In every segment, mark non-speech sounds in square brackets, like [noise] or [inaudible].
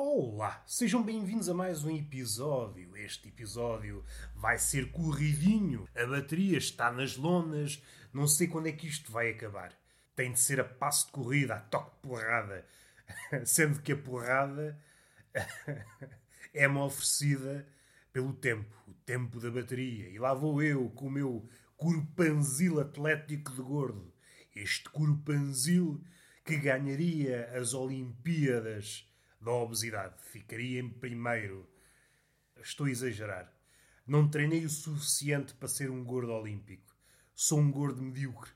Olá, sejam bem-vindos a mais um episódio. Este episódio vai ser corridinho, a bateria está nas lonas, não sei quando é que isto vai acabar. Tem de ser a passo de corrida, a toque de porrada. [laughs] Sendo que a porrada [laughs] é-me oferecida pelo tempo, o tempo da bateria. E lá vou eu com o meu corpanzil atlético de gordo. Este corpanzil que ganharia as Olimpíadas da obesidade. Ficaria em primeiro. Estou a exagerar. Não treinei o suficiente para ser um gordo olímpico. Sou um gordo medíocre.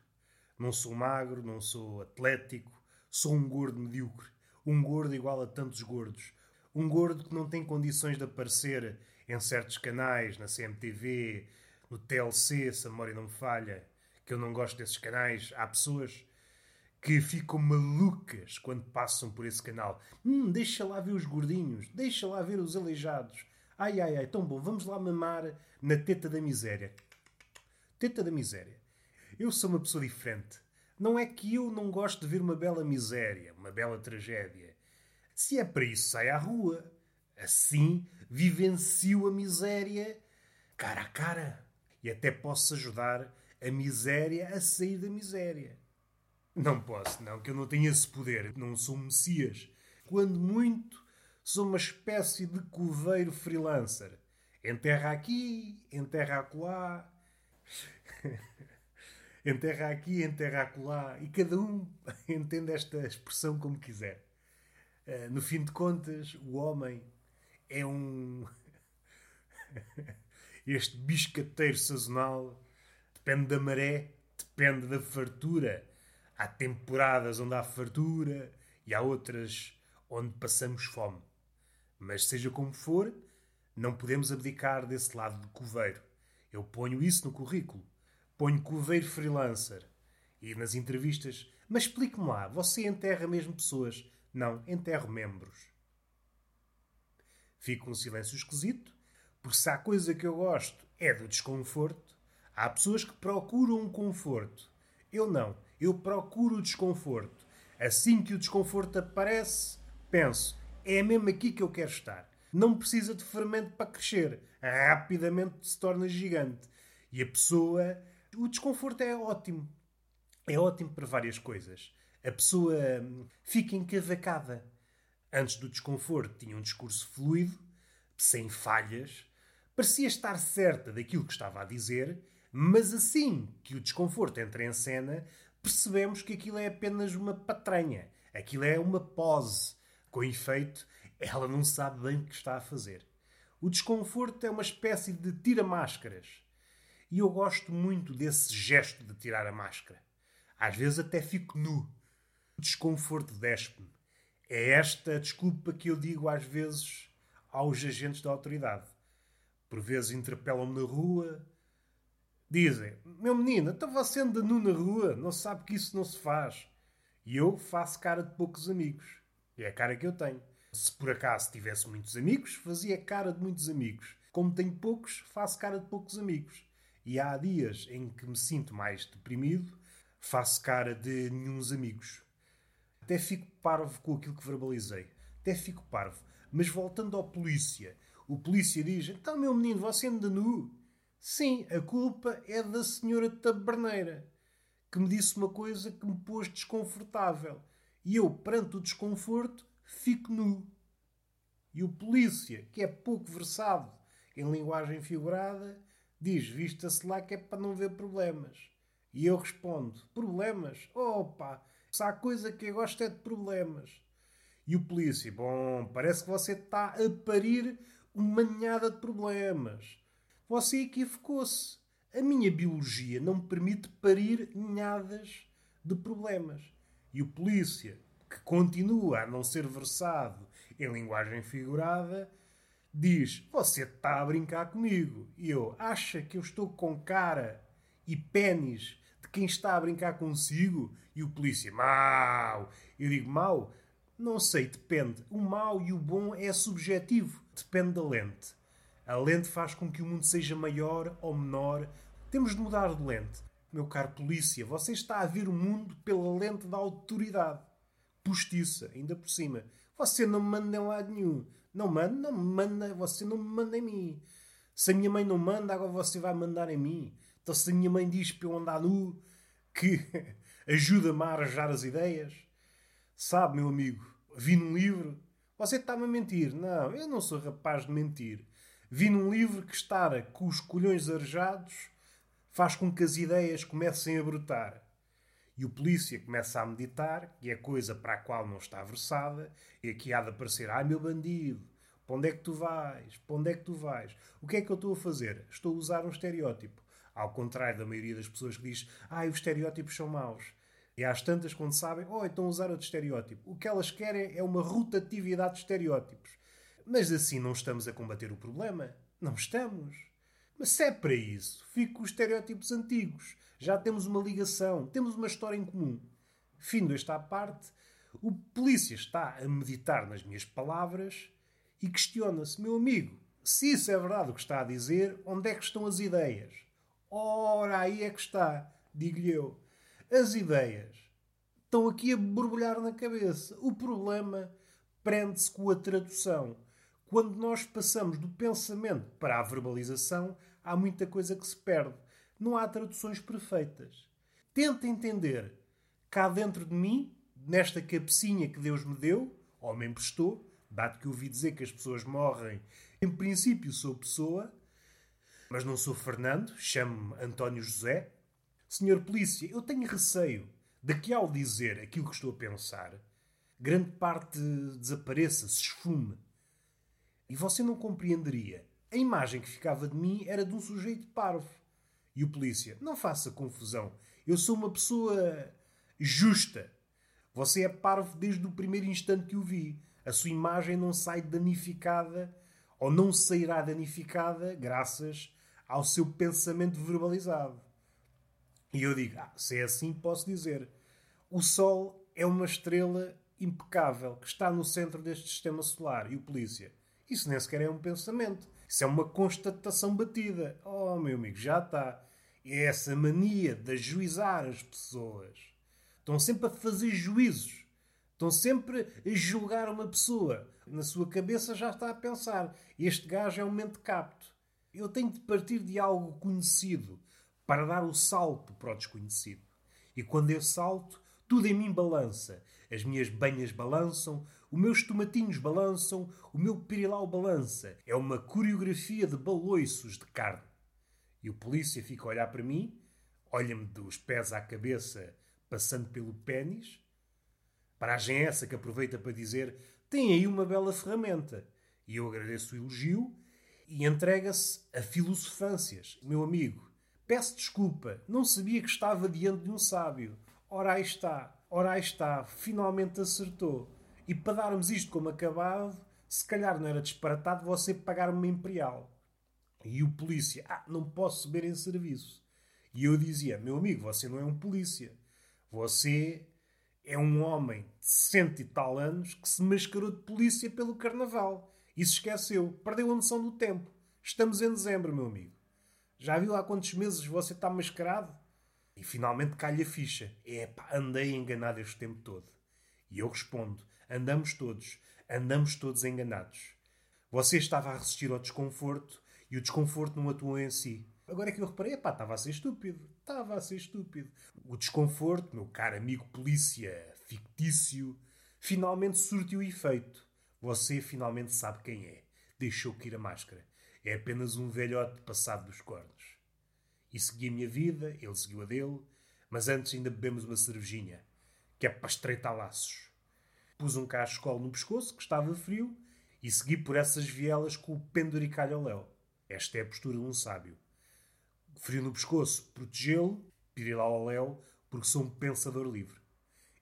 Não sou magro, não sou atlético. Sou um gordo medíocre. Um gordo igual a tantos gordos. Um gordo que não tem condições de aparecer em certos canais, na CMTV, no TLC, se a memória não me falha, que eu não gosto desses canais. Há pessoas que ficam malucas quando passam por esse canal. Hum, deixa lá ver os gordinhos, deixa lá ver os aleijados. Ai, ai, ai, tão bom, vamos lá mamar na teta da miséria. Teta da miséria. Eu sou uma pessoa diferente. Não é que eu não gosto de ver uma bela miséria, uma bela tragédia. Se é para isso, sai à rua. Assim, vivencio a miséria cara a cara. E até posso ajudar a miséria a sair da miséria. Não posso, não, que eu não tenho esse poder. Não sou Messias. Quando muito, sou uma espécie de coveiro freelancer. Enterra aqui, enterra acolá. [laughs] enterra aqui, enterra acolá. E cada um [laughs] entende esta expressão como quiser. Uh, no fim de contas, o homem é um. [laughs] este biscateiro sazonal depende da maré, depende da fartura Há temporadas onde há fartura e há outras onde passamos fome. Mas seja como for, não podemos abdicar desse lado de coveiro. Eu ponho isso no currículo. Ponho coveiro freelancer. E nas entrevistas, mas explique-me lá, você enterra mesmo pessoas? Não, enterro membros. Fico um silêncio esquisito, porque se há coisa que eu gosto é do desconforto, há pessoas que procuram um conforto. Eu não. Eu procuro o desconforto. Assim que o desconforto aparece, penso: é mesmo aqui que eu quero estar. Não precisa de fermento para crescer. Rapidamente se torna gigante. E a pessoa. O desconforto é ótimo. É ótimo para várias coisas. A pessoa hum, fica encavacada. Antes do desconforto tinha um discurso fluido, sem falhas, parecia estar certa daquilo que estava a dizer, mas assim que o desconforto entra em cena, percebemos que aquilo é apenas uma patranha. Aquilo é uma pose. Com efeito, ela não sabe bem o que está a fazer. O desconforto é uma espécie de tira-máscaras. E eu gosto muito desse gesto de tirar a máscara. Às vezes até fico nu. O desconforto despe-me. É esta a desculpa que eu digo às vezes aos agentes da autoridade. Por vezes interpelam-me na rua, Dizem, meu menino, então você anda nu na rua, não sabe que isso não se faz. E eu faço cara de poucos amigos. É a cara que eu tenho. Se por acaso tivesse muitos amigos, fazia cara de muitos amigos. Como tenho poucos, faço cara de poucos amigos. E há dias em que me sinto mais deprimido, faço cara de nenhuns amigos. Até fico parvo com aquilo que verbalizei. Até fico parvo. Mas voltando ao polícia, o polícia diz: Então, meu menino, você anda nu? Sim, a culpa é da senhora taberneira, que me disse uma coisa que me pôs desconfortável. E eu, perante o desconforto, fico nu. E o polícia, que é pouco versado em linguagem figurada, diz: Vista-se lá que é para não ver problemas. E eu respondo: Problemas? Opa! Se há coisa que eu gosto é de problemas. E o polícia: Bom, parece que você está a parir uma ninhada de problemas. Você equivocou-se. A minha biologia não me permite parir ninhadas de problemas. E o polícia, que continua a não ser versado em linguagem figurada, diz: Você está a brincar comigo. E eu, acha que eu estou com cara e pênis de quem está a brincar consigo? E o polícia, mau. Eu digo, mau? Não sei, depende. O mau e o bom é subjetivo. Depende da lente. A lente faz com que o mundo seja maior ou menor. Temos de mudar de lente. Meu caro polícia, você está a ver o mundo pela lente da autoridade. Postiça, ainda por cima. Você não me manda em lado nenhum. Não manda, não me manda, você não me manda em mim. Se a minha mãe não manda, agora você vai mandar em mim. Então se a minha mãe diz para eu andar nu, que [laughs] ajuda-me a arranjar as ideias. Sabe, meu amigo, vi num livro. Você está-me a mentir. Não, eu não sou rapaz de mentir. Vi num livro que estar com os colhões arejados faz com que as ideias comecem a brotar. E o polícia começa a meditar, que é coisa para a qual não está versada, e aqui há de aparecer: ai meu bandido, para onde é que tu vais? Para onde é que tu vais? O que é que eu estou a fazer? Estou a usar um estereótipo. Ao contrário da maioria das pessoas que diz: ai, os estereótipos são maus. E às tantas, quando sabem, oh, estão a usar outro estereótipo. O que elas querem é uma rotatividade de estereótipos. Mas assim não estamos a combater o problema. Não estamos. Mas se é para isso, fico com os estereótipos antigos. Já temos uma ligação, temos uma história em comum. Findo esta parte, o polícia está a meditar nas minhas palavras e questiona-se, meu amigo, se isso é verdade o que está a dizer, onde é que estão as ideias? Ora, aí é que está, digo-lhe eu. As ideias estão aqui a borbulhar na cabeça. O problema prende-se com a tradução. Quando nós passamos do pensamento para a verbalização, há muita coisa que se perde. Não há traduções perfeitas. Tenta entender cá dentro de mim, nesta cabecinha que Deus me deu, ou me emprestou, dado que ouvi dizer que as pessoas morrem, em princípio sou pessoa, mas não sou Fernando, chamo-me António José, Senhor Polícia, eu tenho receio de que ao dizer aquilo que estou a pensar, grande parte desapareça, se esfume. E você não compreenderia. A imagem que ficava de mim era de um sujeito parvo. E o polícia, não faça confusão. Eu sou uma pessoa justa. Você é parvo desde o primeiro instante que o vi. A sua imagem não sai danificada ou não sairá danificada graças ao seu pensamento verbalizado. E eu digo, ah, se é assim, posso dizer. O Sol é uma estrela impecável que está no centro deste sistema solar. E o polícia? Isso nem sequer é um pensamento. Isso é uma constatação batida. Oh, meu amigo, já está. É essa mania de ajuizar as pessoas. Estão sempre a fazer juízos. Estão sempre a julgar uma pessoa. Na sua cabeça já está a pensar. Este gajo é um mente capto. Eu tenho de partir de algo conhecido para dar o salto para o desconhecido. E quando eu salto, tudo em mim balança. As minhas banhas balançam, os meus tomatinhos balançam, o meu pirilau balança. É uma coreografia de baloiços de carne. E o polícia fica a olhar para mim, olha-me dos pés à cabeça, passando pelo pênis. Paragem é essa que aproveita para dizer: tem aí uma bela ferramenta. E eu agradeço o elogio e entrega-se a filosofâncias. Meu amigo, Peço desculpa, não sabia que estava diante de um sábio. Ora aí está, ora aí está, finalmente acertou. E para darmos isto como acabado, se calhar não era disparatado você pagar uma imperial. E o polícia, ah, não posso beber em serviço. E eu dizia, meu amigo, você não é um polícia. Você é um homem de cento e tal anos que se mascarou de polícia pelo carnaval. E se esqueceu, perdeu a noção do tempo. Estamos em dezembro, meu amigo. Já viu há quantos meses você está mascarado? E finalmente cai a ficha. É pá, andei enganado este tempo todo. E eu respondo: andamos todos, andamos todos enganados. Você estava a resistir ao desconforto e o desconforto não atuou em si. Agora é que eu reparei, pá, estava a ser estúpido. Estava a ser estúpido. O desconforto, meu caro amigo polícia fictício, finalmente surtiu efeito. Você finalmente sabe quem é. Deixou cair a máscara. É apenas um velhote passado dos cornos. E segui a minha vida, ele seguiu a dele, mas antes ainda bebemos uma cervejinha, que é para estreitar laços. Pus um cachecol no pescoço, que estava frio, e segui por essas vielas com o penduricalho ao léu. Esta é a postura de um sábio. Frio no pescoço, protegê-lo, pirilau ao léu, porque sou um pensador livre.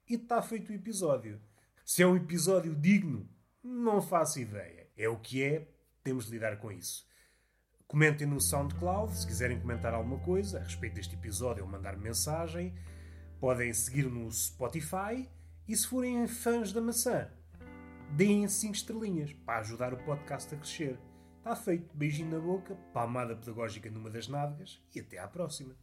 E está feito o episódio. Se é um episódio digno, não faço ideia. É o que é, temos de lidar com isso. Comentem no SoundCloud se quiserem comentar alguma coisa a respeito deste episódio ou mandar mensagem. Podem seguir no Spotify e se forem fãs da maçã, deem 5 estrelinhas para ajudar o podcast a crescer. Está feito. Beijinho na boca, palmada pedagógica numa das nádegas e até à próxima.